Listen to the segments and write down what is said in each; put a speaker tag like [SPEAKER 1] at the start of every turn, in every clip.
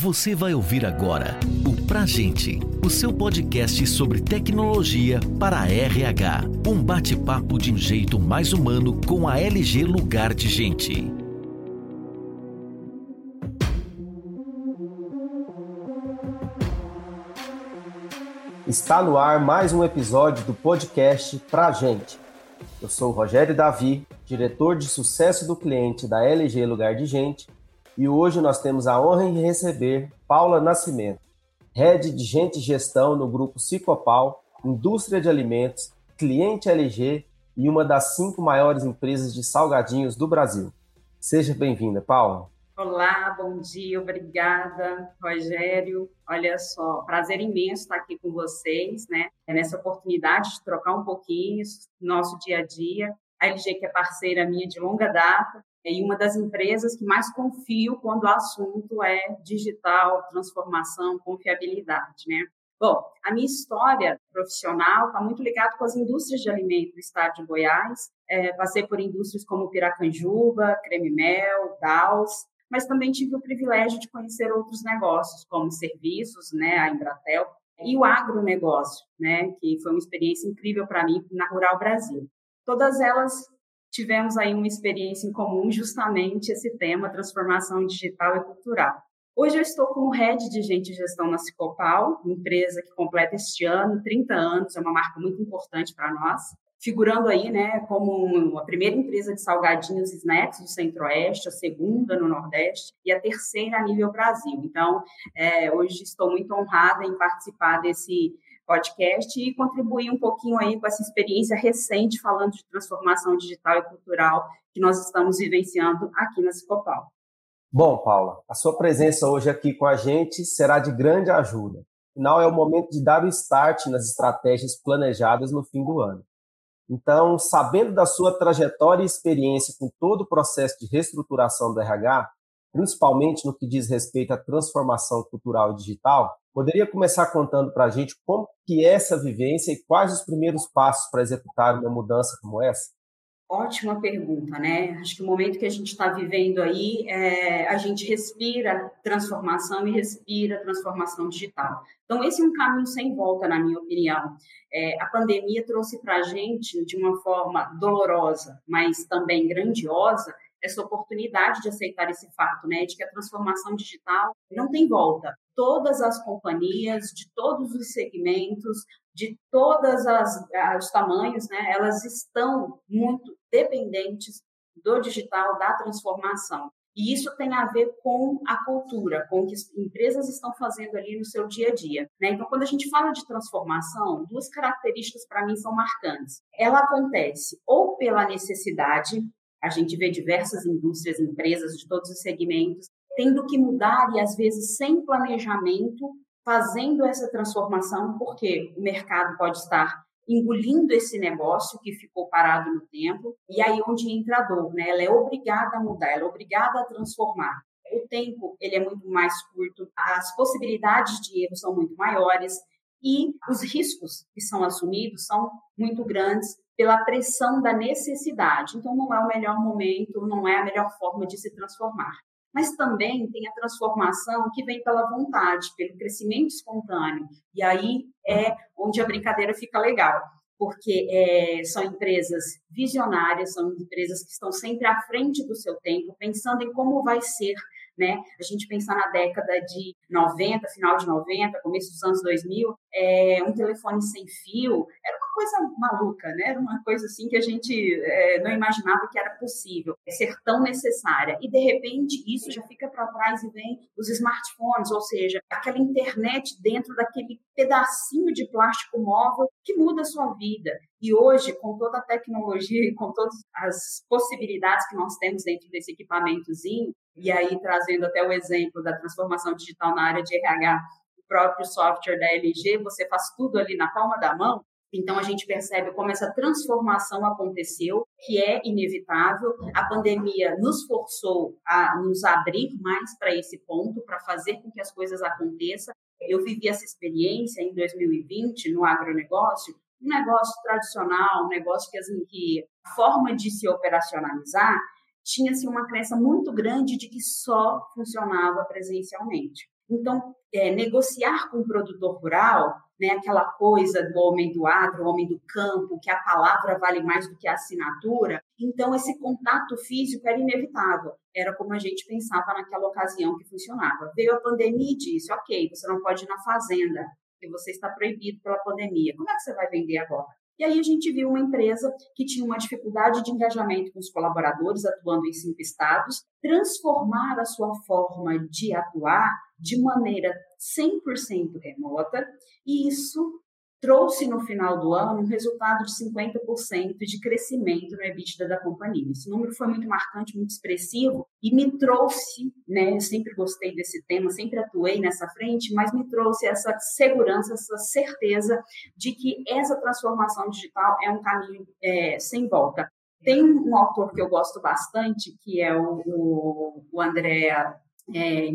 [SPEAKER 1] Você vai ouvir agora o Pra Gente, o seu podcast sobre tecnologia para RH. Um bate-papo de um jeito mais humano com a LG Lugar de Gente.
[SPEAKER 2] Está no ar mais um episódio do podcast Pra Gente. Eu sou o Rogério Davi, diretor de sucesso do cliente da LG Lugar de Gente e hoje nós temos a honra de receber Paula Nascimento, Head de Gente e Gestão no grupo Cicopal, Indústria de Alimentos, cliente LG e uma das cinco maiores empresas de salgadinhos do Brasil. Seja bem-vinda, Paula.
[SPEAKER 3] Olá, bom dia, obrigada, Rogério. Olha só, prazer imenso estar aqui com vocês, né? É nessa oportunidade de trocar um pouquinho nosso dia a dia. A LG, que é parceira minha de longa data, e uma das empresas que mais confio quando o assunto é digital, transformação, confiabilidade, né? Bom, a minha história profissional está muito ligada com as indústrias de alimento do estado de Goiás. É, passei por indústrias como Piracanjuba, Creme Mel, Daus, mas também tive o privilégio de conhecer outros negócios, como serviços, né, a Embratel, e o agronegócio, né, que foi uma experiência incrível para mim na Rural Brasil. Todas elas tivemos aí uma experiência em comum, justamente esse tema, transformação digital e cultural. Hoje eu estou como head de gente e gestão na Cicopal, empresa que completa este ano 30 anos, é uma marca muito importante para nós, figurando aí, né, como a primeira empresa de salgadinhos e snacks do Centro-Oeste, a segunda no Nordeste e a terceira a nível Brasil. Então, é, hoje estou muito honrada em participar desse podcast e contribuir um pouquinho aí com essa experiência recente falando de transformação digital e cultural que nós estamos vivenciando aqui na Cicopal.
[SPEAKER 2] Bom, Paula, a sua presença hoje aqui com a gente será de grande ajuda. Afinal, é o momento de dar o start nas estratégias planejadas no fim do ano. Então, sabendo da sua trajetória e experiência com todo o processo de reestruturação do RH, principalmente no que diz respeito à transformação cultural e digital, poderia começar contando para a gente como que é essa vivência e quais os primeiros passos para executar uma mudança como essa?
[SPEAKER 3] Ótima pergunta, né? Acho que o momento que a gente está vivendo aí, é, a gente respira transformação e respira transformação digital. Então, esse é um caminho sem volta, na minha opinião. É, a pandemia trouxe para a gente, de uma forma dolorosa, mas também grandiosa, essa oportunidade de aceitar esse fato, né, de que a transformação digital não tem volta. Todas as companhias, de todos os segmentos, de todos os tamanhos, né, elas estão muito dependentes do digital, da transformação. E isso tem a ver com a cultura, com o que as empresas estão fazendo ali no seu dia a dia. Né? Então, quando a gente fala de transformação, duas características para mim são marcantes. Ela acontece ou pela necessidade, a gente vê diversas indústrias, empresas de todos os segmentos tendo que mudar e às vezes sem planejamento, fazendo essa transformação, porque o mercado pode estar engolindo esse negócio que ficou parado no tempo, e aí onde entra a dor, né? Ela é obrigada a mudar, ela é obrigada a transformar. O tempo, ele é muito mais curto, as possibilidades de erro são muito maiores e os riscos que são assumidos são muito grandes pela pressão da necessidade. Então, não é o melhor momento, não é a melhor forma de se transformar. Mas também tem a transformação que vem pela vontade, pelo crescimento espontâneo. E aí é onde a brincadeira fica legal, porque é, são empresas visionárias, são empresas que estão sempre à frente do seu tempo, pensando em como vai ser né? A gente pensar na década de 90, final de 90, começo dos anos 2000, é, um telefone sem fio era uma coisa maluca, né? Era uma coisa assim que a gente é, não imaginava que era possível ser tão necessária. E de repente isso já fica para trás e vem os smartphones, ou seja, aquela internet dentro daquele pedacinho de plástico móvel que muda a sua vida. E hoje, com toda a tecnologia e com todas as possibilidades que nós temos dentro desse equipamentozinho, e aí trazendo até o exemplo da transformação digital na área de RH, o próprio software da LG, você faz tudo ali na palma da mão. Então a gente percebe como essa transformação aconteceu, que é inevitável. A pandemia nos forçou a nos abrir mais para esse ponto, para fazer com que as coisas aconteçam. Eu vivi essa experiência em 2020 no agronegócio, um negócio tradicional, um negócio que, assim, que a forma de se operacionalizar tinha-se uma crença muito grande de que só funcionava presencialmente. Então, é, negociar com o produtor rural, né, aquela coisa do homem do agro, homem do campo, que a palavra vale mais do que a assinatura, então esse contato físico era inevitável. Era como a gente pensava naquela ocasião que funcionava. Veio a pandemia e disse: ok, você não pode ir na fazenda, porque você está proibido pela pandemia. Como é que você vai vender agora? E aí a gente viu uma empresa que tinha uma dificuldade de engajamento com os colaboradores, atuando em cinco estados, transformar a sua forma de atuar de maneira 100% remota, e isso trouxe no final do ano um resultado de 50% de crescimento no EBITDA da companhia. Esse número foi muito marcante, muito expressivo e me trouxe, né, eu sempre gostei desse tema, sempre atuei nessa frente, mas me trouxe essa segurança, essa certeza de que essa transformação digital é um caminho é, sem volta. Tem um autor que eu gosto bastante, que é o, o, André é,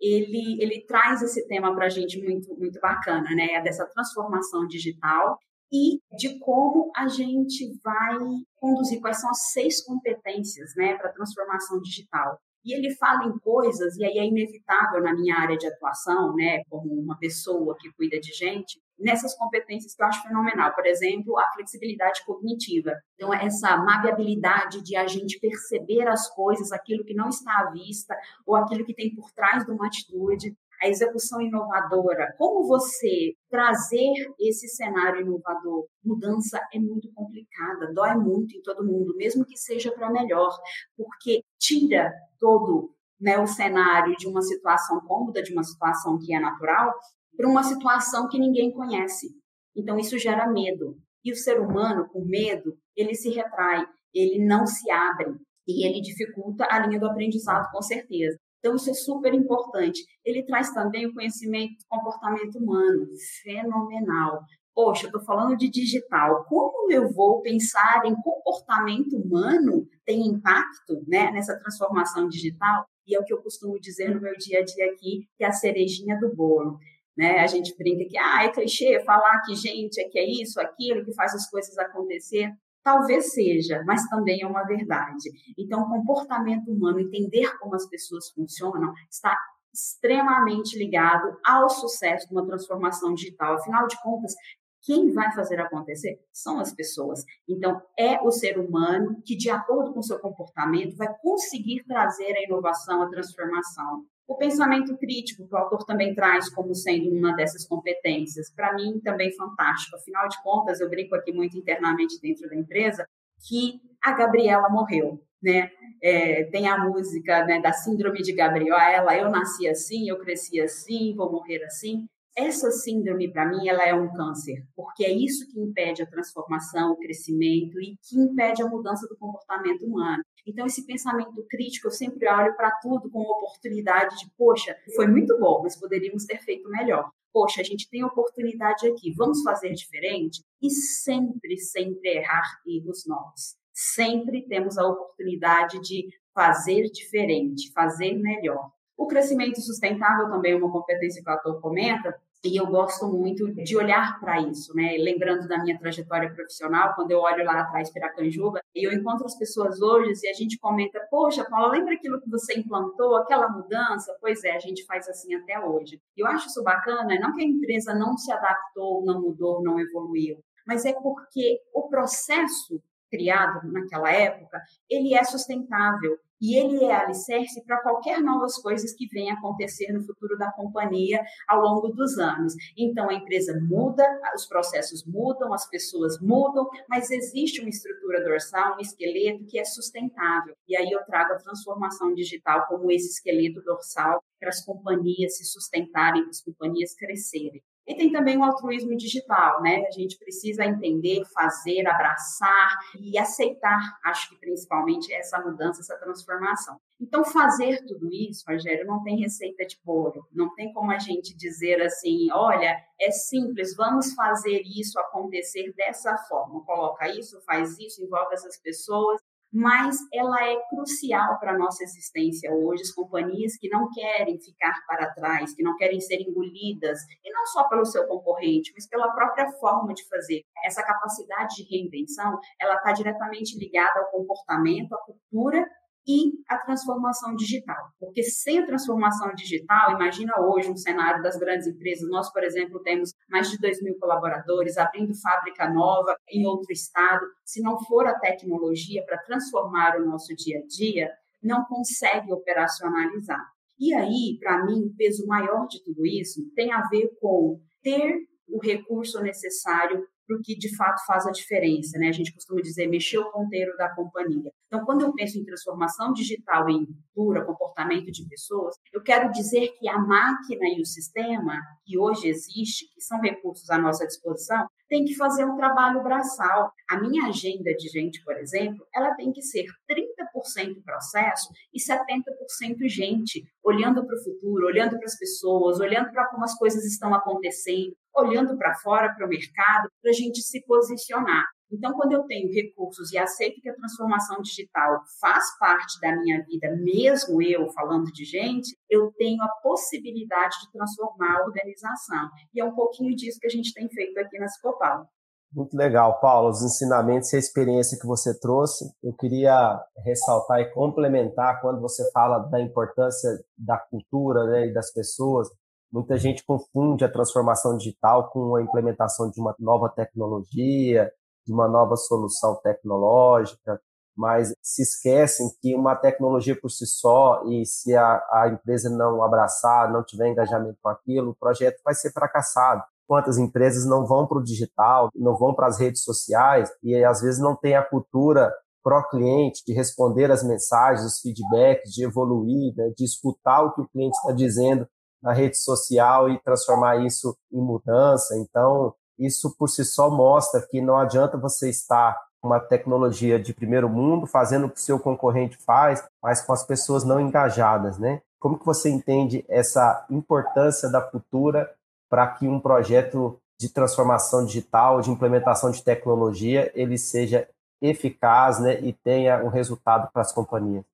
[SPEAKER 3] ele, ele traz esse tema para a gente muito, muito bacana, né? Dessa transformação digital e de como a gente vai conduzir, quais são as seis competências né, para a transformação digital. E ele fala em coisas, e aí é inevitável na minha área de atuação, né, como uma pessoa que cuida de gente, nessas competências que eu acho fenomenal. Por exemplo, a flexibilidade cognitiva. Então, essa maleabilidade de a gente perceber as coisas, aquilo que não está à vista, ou aquilo que tem por trás de uma atitude. A execução inovadora, como você trazer esse cenário inovador? Mudança é muito complicada, dói muito em todo mundo, mesmo que seja para melhor, porque tira todo né, o cenário de uma situação cômoda, de uma situação que é natural, para uma situação que ninguém conhece. Então, isso gera medo. E o ser humano, com medo, ele se retrai, ele não se abre e ele dificulta a linha do aprendizado, com certeza. Então, isso é super importante. Ele traz também o conhecimento do comportamento humano, fenomenal. Poxa, eu estou falando de digital. Como eu vou pensar em comportamento humano tem impacto né, nessa transformação digital? E é o que eu costumo dizer no meu dia a dia aqui, que é a cerejinha do bolo. Né? A gente brinca que ah, é clichê falar que gente é que é isso, aquilo, que faz as coisas acontecer. Talvez seja, mas também é uma verdade. Então, o comportamento humano, entender como as pessoas funcionam, está extremamente ligado ao sucesso de uma transformação digital. Afinal de contas, quem vai fazer acontecer são as pessoas. Então, é o ser humano que, de acordo com o seu comportamento, vai conseguir trazer a inovação, a transformação. O pensamento crítico, que o autor também traz como sendo uma dessas competências, para mim também fantástico. Afinal de contas, eu brinco aqui muito internamente dentro da empresa que a Gabriela morreu, né? É, tem a música né, da síndrome de Gabriela, eu nasci assim, eu cresci assim, vou morrer assim. Essa síndrome, para mim, ela é um câncer, porque é isso que impede a transformação, o crescimento e que impede a mudança do comportamento humano. Então, esse pensamento crítico, eu sempre olho para tudo com oportunidade de, poxa, foi muito bom, mas poderíamos ter feito melhor. Poxa, a gente tem oportunidade aqui, vamos fazer diferente? E sempre, sempre errar erros novos. Sempre temos a oportunidade de fazer diferente, fazer melhor. O crescimento sustentável também é uma competência que o ator comenta, e eu gosto muito de olhar para isso, né? Lembrando da minha trajetória profissional, quando eu olho lá atrás para Canjuba, e eu encontro as pessoas hoje e a gente comenta: Poxa, Paula, lembra aquilo que você implantou, aquela mudança? Pois é, a gente faz assim até hoje. E eu acho isso bacana, não que a empresa não se adaptou, não mudou, não evoluiu, mas é porque o processo criado naquela época, ele é sustentável e ele é alicerce para qualquer novas coisas que venham acontecer no futuro da companhia ao longo dos anos. Então, a empresa muda, os processos mudam, as pessoas mudam, mas existe uma estrutura dorsal, um esqueleto que é sustentável. E aí eu trago a transformação digital como esse esqueleto dorsal para as companhias se sustentarem, para as companhias crescerem. E tem também o altruísmo digital, né? A gente precisa entender, fazer, abraçar e aceitar, acho que principalmente essa mudança, essa transformação. Então, fazer tudo isso, Rogério, não tem receita de bolo, não tem como a gente dizer assim, olha, é simples, vamos fazer isso acontecer dessa forma. Coloca isso, faz isso, envolve essas pessoas mas ela é crucial para a nossa existência hoje. As companhias que não querem ficar para trás, que não querem ser engolidas, e não só pelo seu concorrente, mas pela própria forma de fazer. Essa capacidade de reinvenção, ela está diretamente ligada ao comportamento, à cultura e a transformação digital. Porque sem a transformação digital, imagina hoje um cenário das grandes empresas. Nós, por exemplo, temos mais de 2 mil colaboradores abrindo fábrica nova em outro estado. Se não for a tecnologia para transformar o nosso dia a dia, não consegue operacionalizar. E aí, para mim, o peso maior de tudo isso tem a ver com ter o recurso necessário para o que de fato faz a diferença, né? A gente costuma dizer mexer o ponteiro da companhia. Então, quando eu penso em transformação digital em cultura, comportamento de pessoas, eu quero dizer que a máquina e o sistema que hoje existe, que são recursos à nossa disposição, tem que fazer um trabalho braçal. A minha agenda de gente, por exemplo, ela tem que ser 30% processo e 70% gente, olhando para o futuro, olhando para as pessoas, olhando para como as coisas estão acontecendo, olhando para fora, para o mercado, para a gente se posicionar. Então, quando eu tenho recursos e aceito que a transformação digital faz parte da minha vida, mesmo eu falando de gente, eu tenho a possibilidade de transformar a organização. E é um pouquinho disso que a gente tem feito aqui na Cicopal.
[SPEAKER 2] Muito legal, Paulo, os ensinamentos e a experiência que você trouxe. Eu queria ressaltar e complementar quando você fala da importância da cultura né, e das pessoas. Muita gente confunde a transformação digital com a implementação de uma nova tecnologia, de uma nova solução tecnológica, mas se esquecem que uma tecnologia por si só e se a, a empresa não abraçar, não tiver engajamento com aquilo, o projeto vai ser fracassado. Quantas empresas não vão para o digital, não vão para as redes sociais e às vezes não tem a cultura pró-cliente, de responder as mensagens, os feedbacks, de evoluir, né, de escutar o que o cliente está dizendo na rede social e transformar isso em mudança. Então, isso por si só mostra que não adianta você estar uma tecnologia de primeiro mundo, fazendo o que o seu concorrente faz, mas com as pessoas não engajadas, né? Como que você entende essa importância da cultura para que um projeto de transformação digital, de implementação de tecnologia, ele seja eficaz, né, e tenha um resultado para as companhias?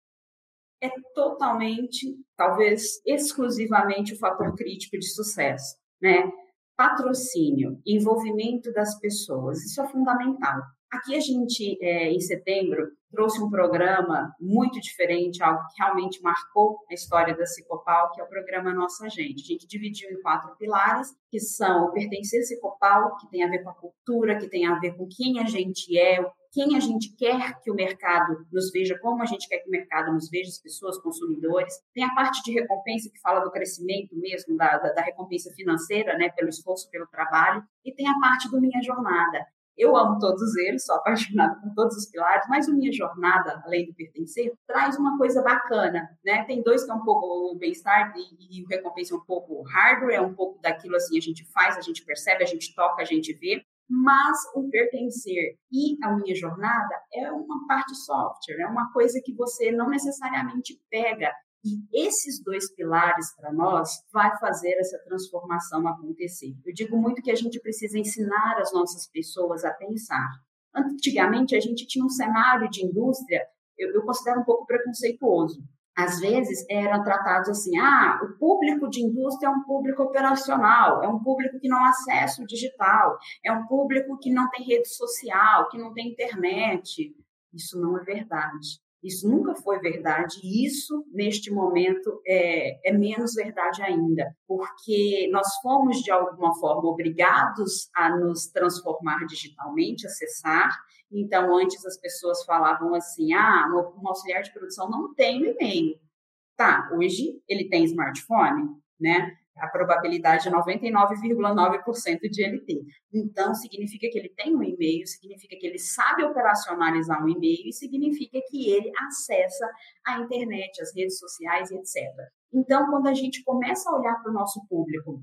[SPEAKER 3] É totalmente, talvez exclusivamente o fator crítico de sucesso, né? Patrocínio, envolvimento das pessoas, isso é fundamental. Aqui a gente, é, em setembro, trouxe um programa muito diferente, algo que realmente marcou a história da Cicopal, que é o programa Nossa Gente. A gente dividiu em quatro pilares, que são o pertencer a Cicopal, que tem a ver com a cultura, que tem a ver com quem a gente é, quem a gente quer que o mercado nos veja, como a gente quer que o mercado nos veja, as pessoas, consumidores. Tem a parte de recompensa que fala do crescimento mesmo, da, da, da recompensa financeira, né, pelo esforço, pelo trabalho. E tem a parte do Minha Jornada. Eu amo todos eles, sou apaixonada por todos os pilares, mas o Minha Jornada, além do pertencer, traz uma coisa bacana, né? Tem dois que é um pouco o bem-estar e, e o recompensa é um pouco hardware, é um pouco daquilo assim, a gente faz, a gente percebe, a gente toca, a gente vê mas o pertencer e a minha jornada é uma parte software, é uma coisa que você não necessariamente pega. E esses dois pilares para nós vai fazer essa transformação acontecer. Eu digo muito que a gente precisa ensinar as nossas pessoas a pensar. Antigamente a gente tinha um cenário de indústria, eu, eu considero um pouco preconceituoso às vezes eram tratados assim: ah, o público de indústria é um público operacional, é um público que não acessa o digital, é um público que não tem rede social, que não tem internet. Isso não é verdade. Isso nunca foi verdade e isso, neste momento, é, é, menos verdade ainda, porque nós fomos, de alguma forma, obrigados a nos transformar digitalmente, acessar. Então, antes as pessoas falavam assim: ah, um auxiliar de produção não tem e-mail. Tá, hoje ele tem smartphone, né? A probabilidade é 99,9% de ele ter. Então, significa que ele tem um e-mail, significa que ele sabe operacionalizar um e-mail e significa que ele acessa a internet, as redes sociais, etc. Então, quando a gente começa a olhar para o nosso público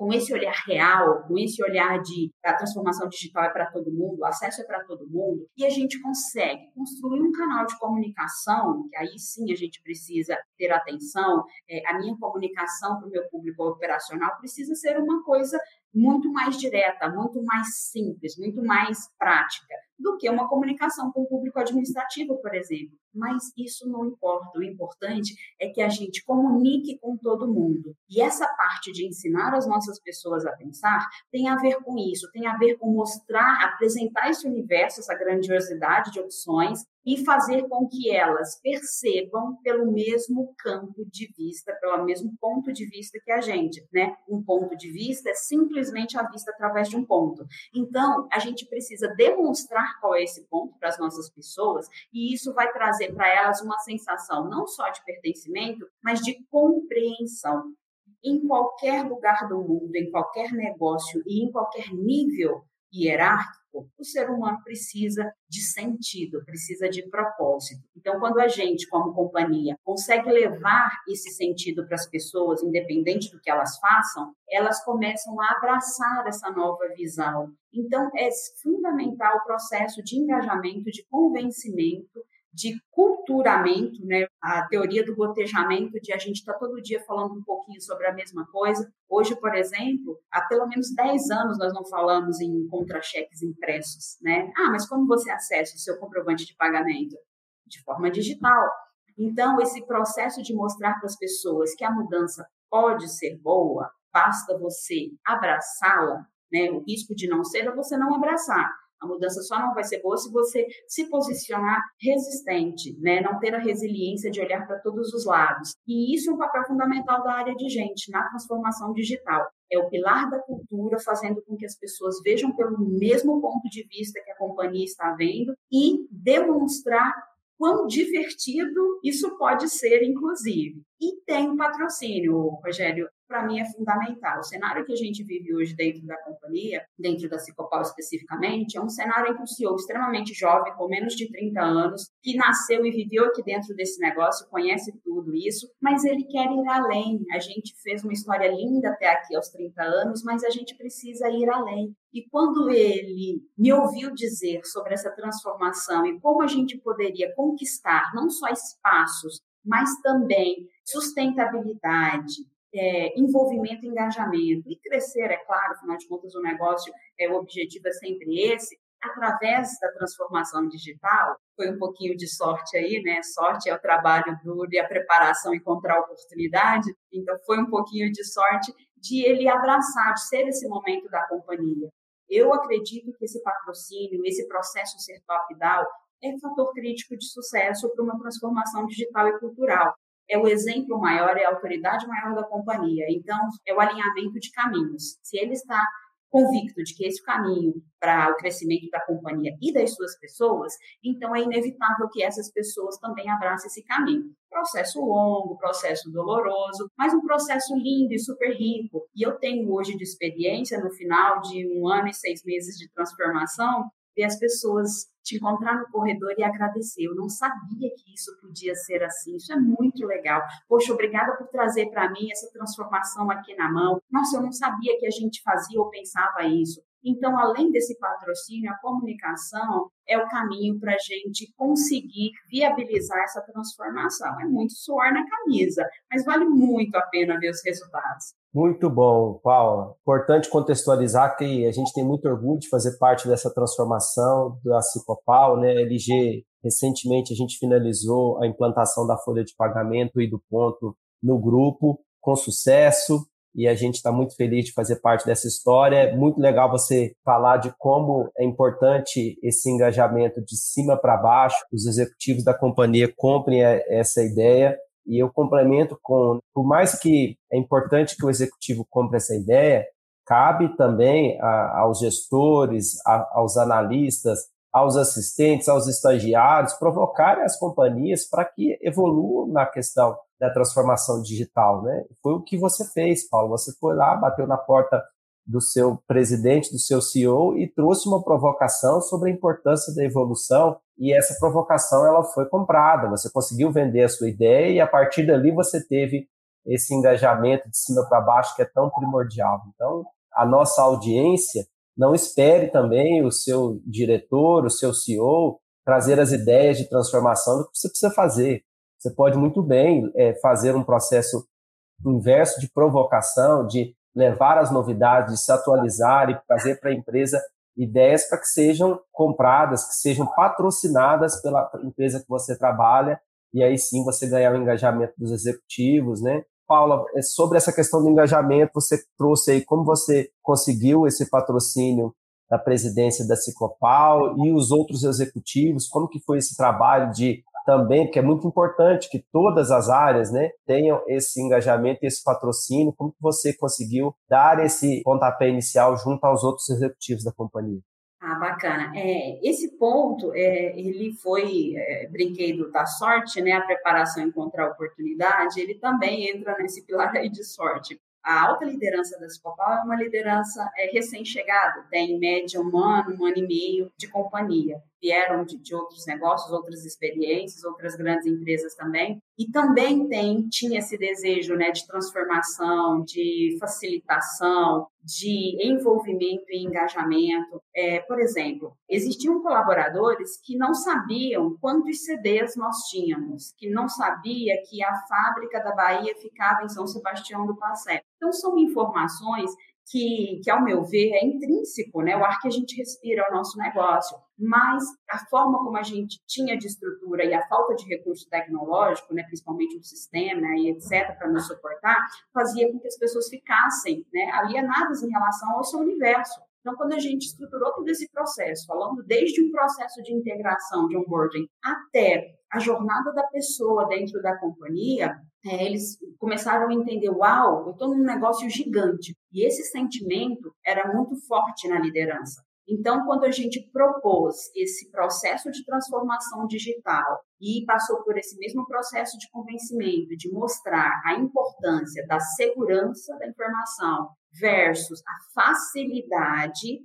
[SPEAKER 3] com esse olhar real, com esse olhar de a transformação digital é para todo mundo, o acesso é para todo mundo, e a gente consegue construir um canal de comunicação, que aí sim a gente precisa ter atenção, é, a minha comunicação para o meu público operacional precisa ser uma coisa muito mais direta, muito mais simples, muito mais prática do que uma comunicação com o público administrativo, por exemplo. Mas isso não importa. O importante é que a gente comunique com todo mundo. E essa parte de ensinar as nossas pessoas a pensar tem a ver com isso, tem a ver com mostrar, apresentar esse universo, essa grandiosidade de opções e fazer com que elas percebam pelo mesmo campo de vista, pelo mesmo ponto de vista que a gente, né? Um ponto de vista é simplesmente a vista através de um ponto. Então, a gente precisa demonstrar qual é esse ponto para as nossas pessoas e isso vai trazer para elas uma sensação não só de pertencimento, mas de compreensão. Em qualquer lugar do mundo, em qualquer negócio e em qualquer nível hierárquico, o ser humano precisa de sentido, precisa de propósito. Então, quando a gente, como companhia, consegue levar esse sentido para as pessoas, independente do que elas façam, elas começam a abraçar essa nova visão. Então, é fundamental o processo de engajamento, de convencimento de culturamento, né? A teoria do gotejamento, de a gente estar tá todo dia falando um pouquinho sobre a mesma coisa. Hoje, por exemplo, há pelo menos 10 anos nós não falamos em contra-cheques impressos, né? Ah, mas como você acessa o seu comprovante de pagamento? De forma digital. Então, esse processo de mostrar para as pessoas que a mudança pode ser boa, basta você abraçá-la, né? O risco de não ser é você não abraçar. A mudança só não vai ser boa se você se posicionar resistente, né? não ter a resiliência de olhar para todos os lados. E isso é um papel fundamental da área de gente na transformação digital. É o pilar da cultura, fazendo com que as pessoas vejam pelo mesmo ponto de vista que a companhia está vendo e demonstrar quão divertido isso pode ser, inclusive. E tem patrocínio, Rogério para mim é fundamental. O cenário que a gente vive hoje dentro da companhia, dentro da Cicopal especificamente, é um cenário em que um CEO extremamente jovem, com menos de 30 anos, que nasceu e viveu aqui dentro desse negócio, conhece tudo isso, mas ele quer ir além. A gente fez uma história linda até aqui aos 30 anos, mas a gente precisa ir além. E quando ele me ouviu dizer sobre essa transformação e como a gente poderia conquistar não só espaços, mas também sustentabilidade, é, envolvimento, engajamento e crescer, é claro, afinal de contas o negócio, é, o objetivo é sempre esse, através da transformação digital, foi um pouquinho de sorte aí, né? Sorte é o trabalho duro e a preparação encontrar oportunidade, então foi um pouquinho de sorte de ele abraçar, de ser esse momento da companhia. Eu acredito que esse patrocínio, esse processo ser top-down, é fator crítico de sucesso para uma transformação digital e cultural é o exemplo maior, é a autoridade maior da companhia. Então, é o alinhamento de caminhos. Se ele está convicto de que esse caminho para o crescimento da companhia e das suas pessoas, então é inevitável que essas pessoas também abracem esse caminho. Processo longo, processo doloroso, mas um processo lindo e super rico. E eu tenho hoje de experiência, no final de um ano e seis meses de transformação, ver as pessoas te encontrar no corredor e agradecer. Eu não sabia que isso podia ser assim. Isso é muito legal. Poxa, obrigada por trazer para mim essa transformação aqui na mão. Nossa, eu não sabia que a gente fazia ou pensava isso. Então, além desse patrocínio, a comunicação é o caminho para a gente conseguir viabilizar essa transformação. É muito suor na camisa, mas vale muito a pena ver os resultados.
[SPEAKER 2] Muito bom, Paula. Importante contextualizar que a gente tem muito orgulho de fazer parte dessa transformação da Cicopal, né? LG, recentemente a gente finalizou a implantação da folha de pagamento e do ponto no grupo com sucesso e a gente está muito feliz de fazer parte dessa história. É muito legal você falar de como é importante esse engajamento de cima para baixo, os executivos da companhia comprem essa ideia. E eu complemento com, por mais que é importante que o executivo compre essa ideia, cabe também a, aos gestores, a, aos analistas, aos assistentes, aos estagiários, provocarem as companhias para que evoluam na questão da transformação digital, né? Foi o que você fez, Paulo. Você foi lá, bateu na porta do seu presidente, do seu CEO e trouxe uma provocação sobre a importância da evolução e essa provocação ela foi comprada. Você conseguiu vender a sua ideia e a partir dali você teve esse engajamento de cima para baixo que é tão primordial. Então, a nossa audiência não espere também o seu diretor, o seu CEO trazer as ideias de transformação do que você precisa fazer. Você pode muito bem é, fazer um processo inverso de provocação, de levar as novidades, de se atualizar e trazer para a empresa ideias para que sejam compradas, que sejam patrocinadas pela empresa que você trabalha, e aí sim você ganhar o engajamento dos executivos, né? Paula, é sobre essa questão do engajamento, você trouxe aí como você conseguiu esse patrocínio da presidência da Cicopal e os outros executivos, como que foi esse trabalho de também, porque é muito importante que todas as áreas né, tenham esse engajamento esse patrocínio. Como que você conseguiu dar esse pontapé inicial junto aos outros executivos da companhia?
[SPEAKER 3] Ah, bacana. É, esse ponto, é, ele foi, é, brinquedo da sorte, né? A preparação encontrar oportunidade, ele também entra nesse pilar aí de sorte. A alta liderança da Escopal é uma liderança é, recém-chegada, tem em média um ano, um ano e meio de companhia. Vieram de, de, outros negócios, outras experiências, outras grandes empresas também. E também tem, tinha esse desejo né, de transformação, de facilitação, de envolvimento e engajamento. É, por exemplo, existiam colaboradores que não sabiam quantos CDs nós tínhamos, que não sabia que a fábrica da Bahia ficava em São Sebastião do Passé. Então, são informações que, que, ao meu ver, é intrínseco, né? O ar que a gente respira é o nosso negócio. Mas a forma como a gente tinha de estrutura e a falta de recurso tecnológico, né, principalmente o sistema e etc., para nos suportar, fazia com que as pessoas ficassem né, alienadas em relação ao seu universo. Então, quando a gente estruturou todo esse processo, falando desde um processo de integração, de onboarding, até a jornada da pessoa dentro da companhia, é, eles começaram a entender: uau, eu estou num negócio gigante. E esse sentimento era muito forte na liderança. Então, quando a gente propôs esse processo de transformação digital e passou por esse mesmo processo de convencimento, de mostrar a importância da segurança da informação versus a facilidade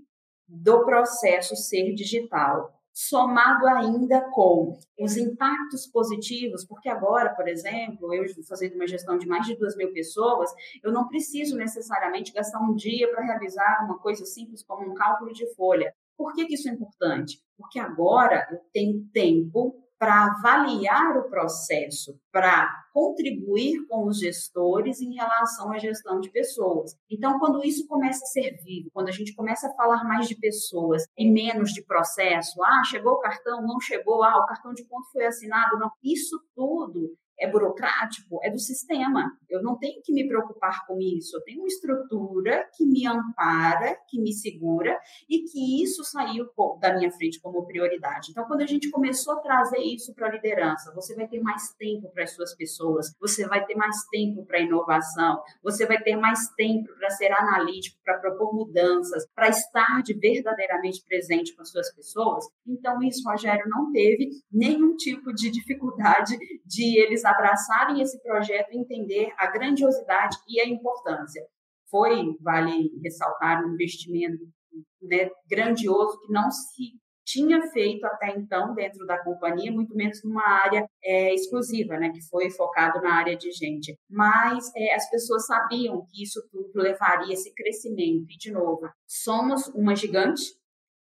[SPEAKER 3] do processo ser digital, somado ainda com os impactos positivos, porque agora, por exemplo, eu fazendo uma gestão de mais de duas mil pessoas, eu não preciso necessariamente gastar um dia para realizar uma coisa simples como um cálculo de folha. Por que, que isso é importante? Porque agora eu tenho tempo para avaliar o processo, para contribuir com os gestores em relação à gestão de pessoas. Então, quando isso começa a ser vivo, quando a gente começa a falar mais de pessoas e menos de processo, ah, chegou o cartão, não chegou, ah, o cartão de ponto foi assinado, não, isso tudo é burocrático, é do sistema. Eu não tenho que me preocupar com isso. Eu tenho uma estrutura que me ampara, que me segura e que isso saiu da minha frente como prioridade. Então, quando a gente começou a trazer isso para a liderança, você vai ter mais tempo para as suas pessoas, você vai ter mais tempo para inovação, você vai ter mais tempo para ser analítico, para propor mudanças, para estar de verdadeiramente presente com as suas pessoas. Então, isso, Rogério, não teve nenhum tipo de dificuldade de eles abraçarem esse projeto e entender a grandiosidade e a importância. Foi, vale ressaltar, um investimento né, grandioso que não se tinha feito até então dentro da companhia, muito menos numa área é, exclusiva, né, que foi focado na área de gente. Mas é, as pessoas sabiam que isso tudo levaria esse crescimento. E, de novo, somos uma gigante,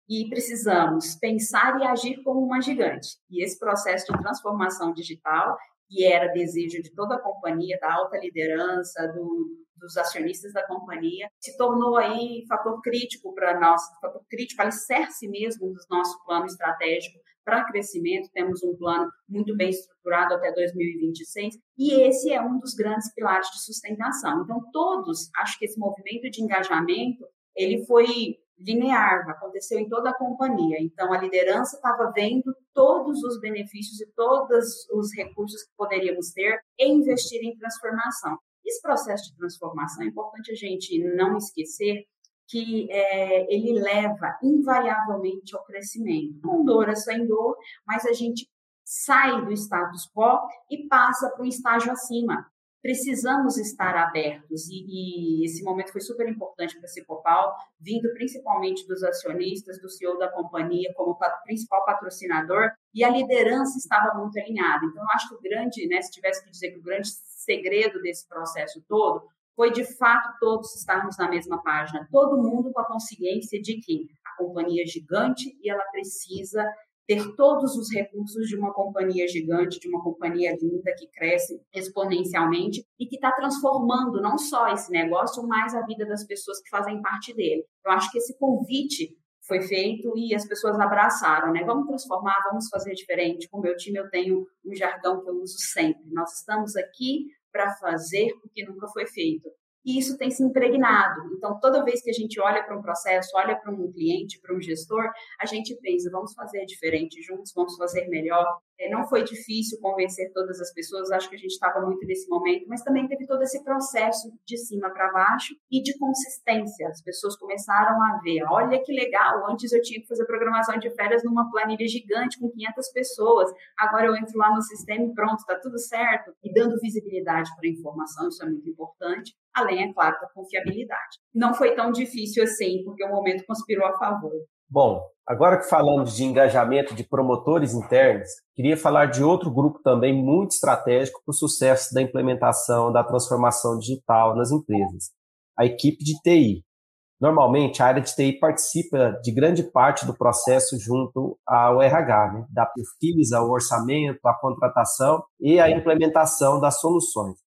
[SPEAKER 3] e precisamos pensar e agir como uma gigante. E esse processo de transformação digital que era desejo de toda a companhia, da alta liderança, do, dos acionistas da companhia, se tornou aí fator crítico para nós, fator crítico, alicerce mesmo do nosso plano estratégico para crescimento. Temos um plano muito bem estruturado até 2026 e esse é um dos grandes pilares de sustentação. Então, todos, acho que esse movimento de engajamento, ele foi linear, aconteceu em toda a companhia. Então, a liderança estava vendo todos os benefícios e todos os recursos que poderíamos ter e investir em transformação. Esse processo de transformação é importante a gente não esquecer que é, ele leva invariavelmente ao crescimento, com dor ou sem dor, mas a gente sai do status quo e passa para um estágio acima precisamos estar abertos e, e, esse momento foi super importante para a Cipopal, vindo principalmente dos acionistas, do CEO da companhia como principal patrocinador e a liderança estava muito alinhada. Então, acho que o grande, né, se tivesse que dizer que o grande segredo desse processo todo foi de fato todos estarmos na mesma página, todo mundo com a consciência de que a companhia é gigante e ela precisa ter todos os recursos de uma companhia gigante, de uma companhia linda que cresce exponencialmente e que está transformando não só esse negócio, mas a vida das pessoas que fazem parte dele. Eu acho que esse convite foi feito e as pessoas abraçaram, né? Vamos transformar, vamos fazer diferente. Com o meu time eu tenho um jargão que eu uso sempre. Nós estamos aqui para fazer o que nunca foi feito e isso tem se impregnado. Então, toda vez que a gente olha para um processo, olha para um cliente, para um gestor, a gente pensa, vamos fazer diferente juntos, vamos fazer melhor. É, não foi difícil convencer todas as pessoas, acho que a gente estava muito nesse momento, mas também teve todo esse processo de cima para baixo e de consistência. As pessoas começaram a ver, olha que legal, antes eu tinha que fazer programação de férias numa planilha gigante com 500 pessoas, agora eu entro lá no sistema e pronto, está tudo certo. E dando visibilidade para a informação, isso é muito importante além, é claro, da confiabilidade. Não foi tão difícil assim, porque o momento conspirou a favor.
[SPEAKER 2] Bom, agora que falamos de engajamento de promotores internos, queria falar de outro grupo também muito estratégico para o sucesso da implementação da transformação digital nas empresas, a equipe de TI. Normalmente, a área de TI participa de grande parte do processo junto ao RH, né? da pesquisa, ao orçamento, à contratação e à implementação das soluções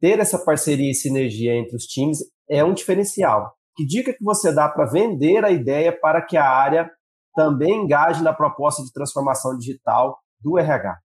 [SPEAKER 2] ter essa parceria e sinergia entre os times é um diferencial. Que dica que você dá para vender a ideia para que a área também engaje na proposta de transformação digital do RH?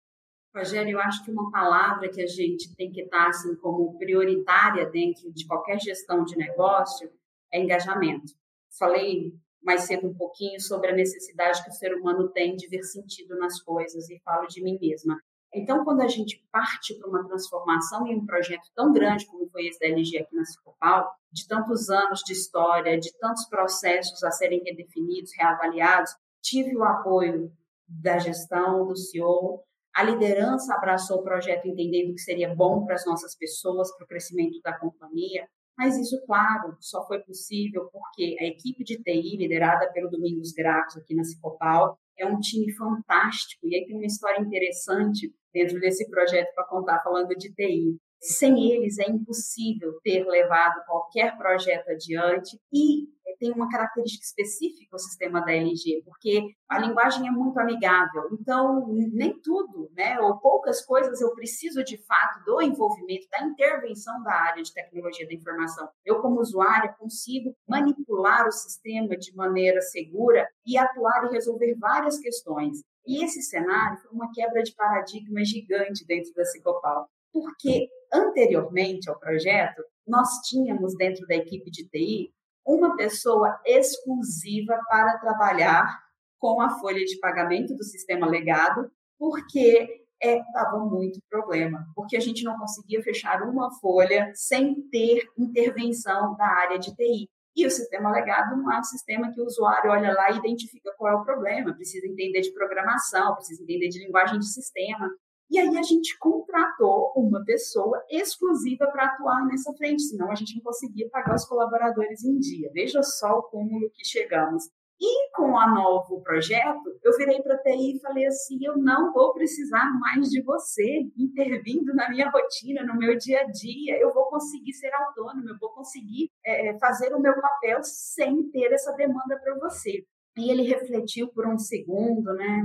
[SPEAKER 3] Rogério, eu acho que uma palavra que a gente tem que estar assim como prioritária dentro de qualquer gestão de negócio é engajamento. Falei mais cedo um pouquinho sobre a necessidade que o ser humano tem de ver sentido nas coisas e falo de mim mesma. Então, quando a gente parte para uma transformação em um projeto tão grande como foi esse da LG aqui na Cicopal, de tantos anos de história, de tantos processos a serem redefinidos, reavaliados, tive o apoio da gestão, do CEO, a liderança abraçou o projeto entendendo que seria bom para as nossas pessoas, para o crescimento da companhia, mas isso, claro, só foi possível porque a equipe de TI, liderada pelo Domingos Gracos aqui na Cicopal, é um time fantástico. E aí tem uma história interessante dentro desse projeto para contar, falando de TI. Sem eles é impossível ter levado qualquer projeto adiante e tem uma característica específica o sistema da LG, porque a linguagem é muito amigável. Então, nem tudo, né, ou poucas coisas eu preciso de fato do envolvimento, da intervenção da área de tecnologia da informação. Eu, como usuária, consigo manipular o sistema de maneira segura e atuar e resolver várias questões. E esse cenário foi uma quebra de paradigma gigante dentro da Cicopal, porque anteriormente ao projeto, nós tínhamos dentro da equipe de TI uma pessoa exclusiva para trabalhar com a folha de pagamento do sistema legado, porque estava é, muito problema, porque a gente não conseguia fechar uma folha sem ter intervenção da área de TI. E o sistema legado não é um sistema que o usuário olha lá e identifica qual é o problema, precisa entender de programação, precisa entender de linguagem de sistema. E aí a gente contratou uma pessoa exclusiva para atuar nessa frente, senão a gente não conseguia pagar os colaboradores em dia. Veja só o cúmulo que chegamos. E com o novo projeto, eu virei para a TI e falei assim: eu não vou precisar mais de você intervindo na minha rotina, no meu dia a dia. Eu vou conseguir ser autônomo, eu vou conseguir é, fazer o meu papel sem ter essa demanda para você. E ele refletiu por um segundo, né?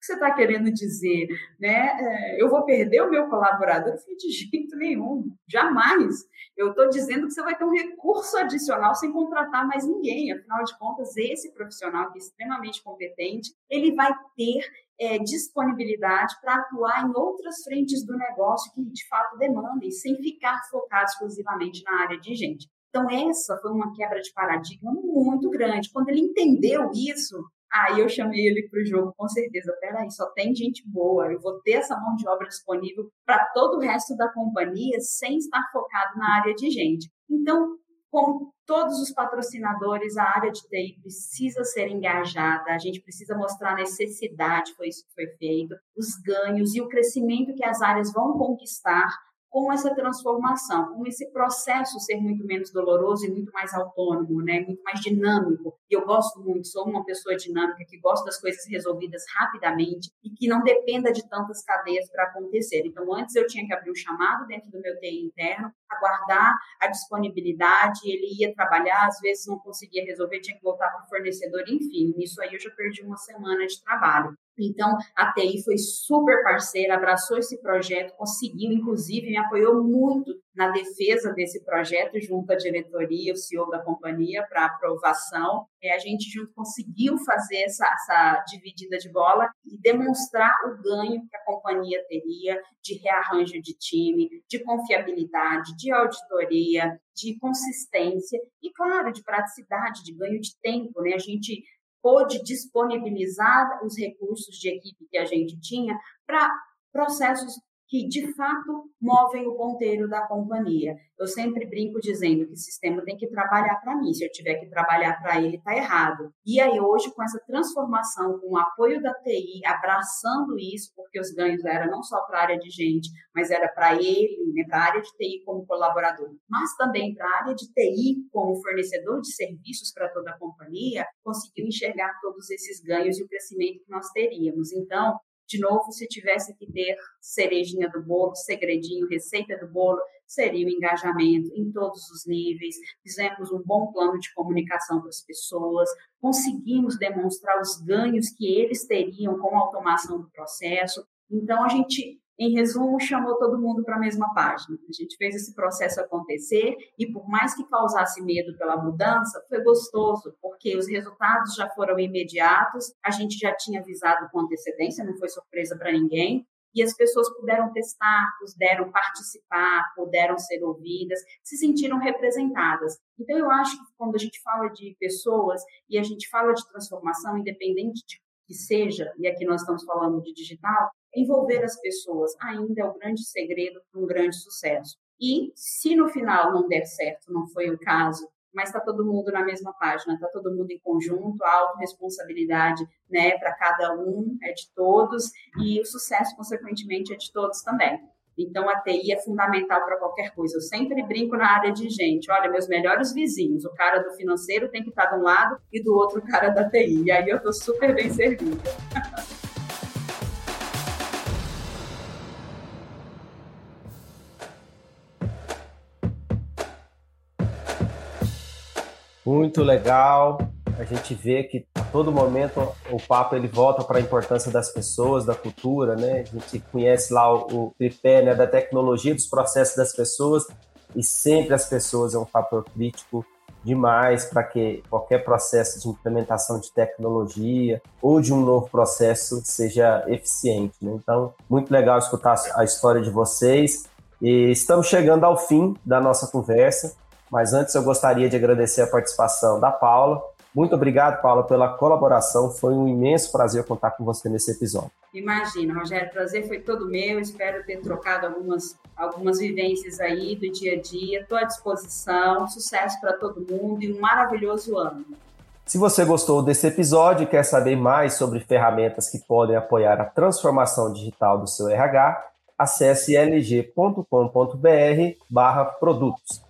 [SPEAKER 3] Que você está querendo dizer? Né? É, eu vou perder o meu colaborador? Eu falei, de jeito nenhum, jamais. Eu estou dizendo que você vai ter um recurso adicional sem contratar mais ninguém. Afinal de contas, esse profissional que é extremamente competente, ele vai ter é, disponibilidade para atuar em outras frentes do negócio que de fato demandem, sem ficar focado exclusivamente na área de gente. Então, essa foi uma quebra de paradigma muito grande. Quando ele entendeu isso, aí eu chamei ele para o jogo com certeza. Peraí, só tem gente boa, eu vou ter essa mão de obra disponível para todo o resto da companhia sem estar focado na área de gente. Então, como todos os patrocinadores, a área de TI precisa ser engajada, a gente precisa mostrar a necessidade, foi isso que foi feito, os ganhos e o crescimento que as áreas vão conquistar com essa transformação, com esse processo ser muito menos doloroso e muito mais autônomo, né? muito mais dinâmico. E eu gosto muito, sou uma pessoa dinâmica que gosta das coisas resolvidas rapidamente e que não dependa de tantas cadeias para acontecer. Então, antes eu tinha que abrir um chamado dentro do meu TI interno, aguardar a disponibilidade, ele ia trabalhar, às vezes não conseguia resolver, tinha que voltar para o fornecedor, enfim, nisso aí eu já perdi uma semana de trabalho. Então, a TI foi super parceira, abraçou esse projeto, conseguiu, inclusive, me apoiou muito na defesa desse projeto, junto à diretoria, o CEO da companhia, para aprovação. A gente junto conseguiu fazer essa, essa dividida de bola e demonstrar o ganho que a companhia teria de rearranjo de time, de confiabilidade, de auditoria, de consistência e, claro, de praticidade, de ganho de tempo. Né? A gente pôde disponibilizar os recursos de equipe que a gente tinha para processos que de fato movem o ponteiro da companhia. Eu sempre brinco dizendo que o sistema tem que trabalhar para mim, se eu tiver que trabalhar para ele, está errado. E aí, hoje, com essa transformação, com o apoio da TI, abraçando isso, porque os ganhos eram não só para a área de gente, mas era para ele, né, para a área de TI como colaborador, mas também para a área de TI como fornecedor de serviços para toda a companhia, conseguiu enxergar todos esses ganhos e o crescimento que nós teríamos. Então, de novo, se tivesse que ter cerejinha do bolo, segredinho, receita do bolo, seria o engajamento em todos os níveis. Fizemos um bom plano de comunicação para as pessoas, conseguimos demonstrar os ganhos que eles teriam com a automação do processo. Então, a gente em resumo, chamou todo mundo para a mesma página. A gente fez esse processo acontecer e, por mais que causasse medo pela mudança, foi gostoso, porque os resultados já foram imediatos, a gente já tinha avisado com antecedência, não foi surpresa para ninguém. E as pessoas puderam testar, puderam participar, puderam ser ouvidas, se sentiram representadas. Então, eu acho que quando a gente fala de pessoas e a gente fala de transformação, independente de que seja, e aqui nós estamos falando de digital, envolver as pessoas ainda é o grande segredo para um grande sucesso. E se no final não der certo, não foi o caso, mas está todo mundo na mesma página, está todo mundo em conjunto, a autorresponsabilidade né, para cada um é de todos e o sucesso, consequentemente, é de todos também. Então, a TI é fundamental para qualquer coisa. Eu sempre brinco na área de gente. Olha, meus melhores vizinhos, o cara do financeiro tem que estar de um lado e do outro o cara da TI. E aí eu estou super bem servida.
[SPEAKER 2] Muito legal. A gente vê que a todo momento o papo ele volta para a importância das pessoas, da cultura, né? A gente conhece lá o, o tripé né, da tecnologia, dos processos das pessoas e sempre as pessoas é um fator crítico demais para que qualquer processo de implementação de tecnologia ou de um novo processo seja eficiente. Né? Então, muito legal escutar a história de vocês. E estamos chegando ao fim da nossa conversa. Mas antes eu gostaria de agradecer a participação da Paula. Muito obrigado, Paula, pela colaboração. Foi um imenso prazer contar com você nesse episódio.
[SPEAKER 3] Imagina, Rogério, o prazer foi todo meu. Espero ter trocado algumas, algumas vivências aí do dia a dia. Estou à disposição. Sucesso para todo mundo e um maravilhoso ano.
[SPEAKER 2] Se você gostou desse episódio e quer saber mais sobre ferramentas que podem apoiar a transformação digital do seu RH, acesse lg.com.br/produtos.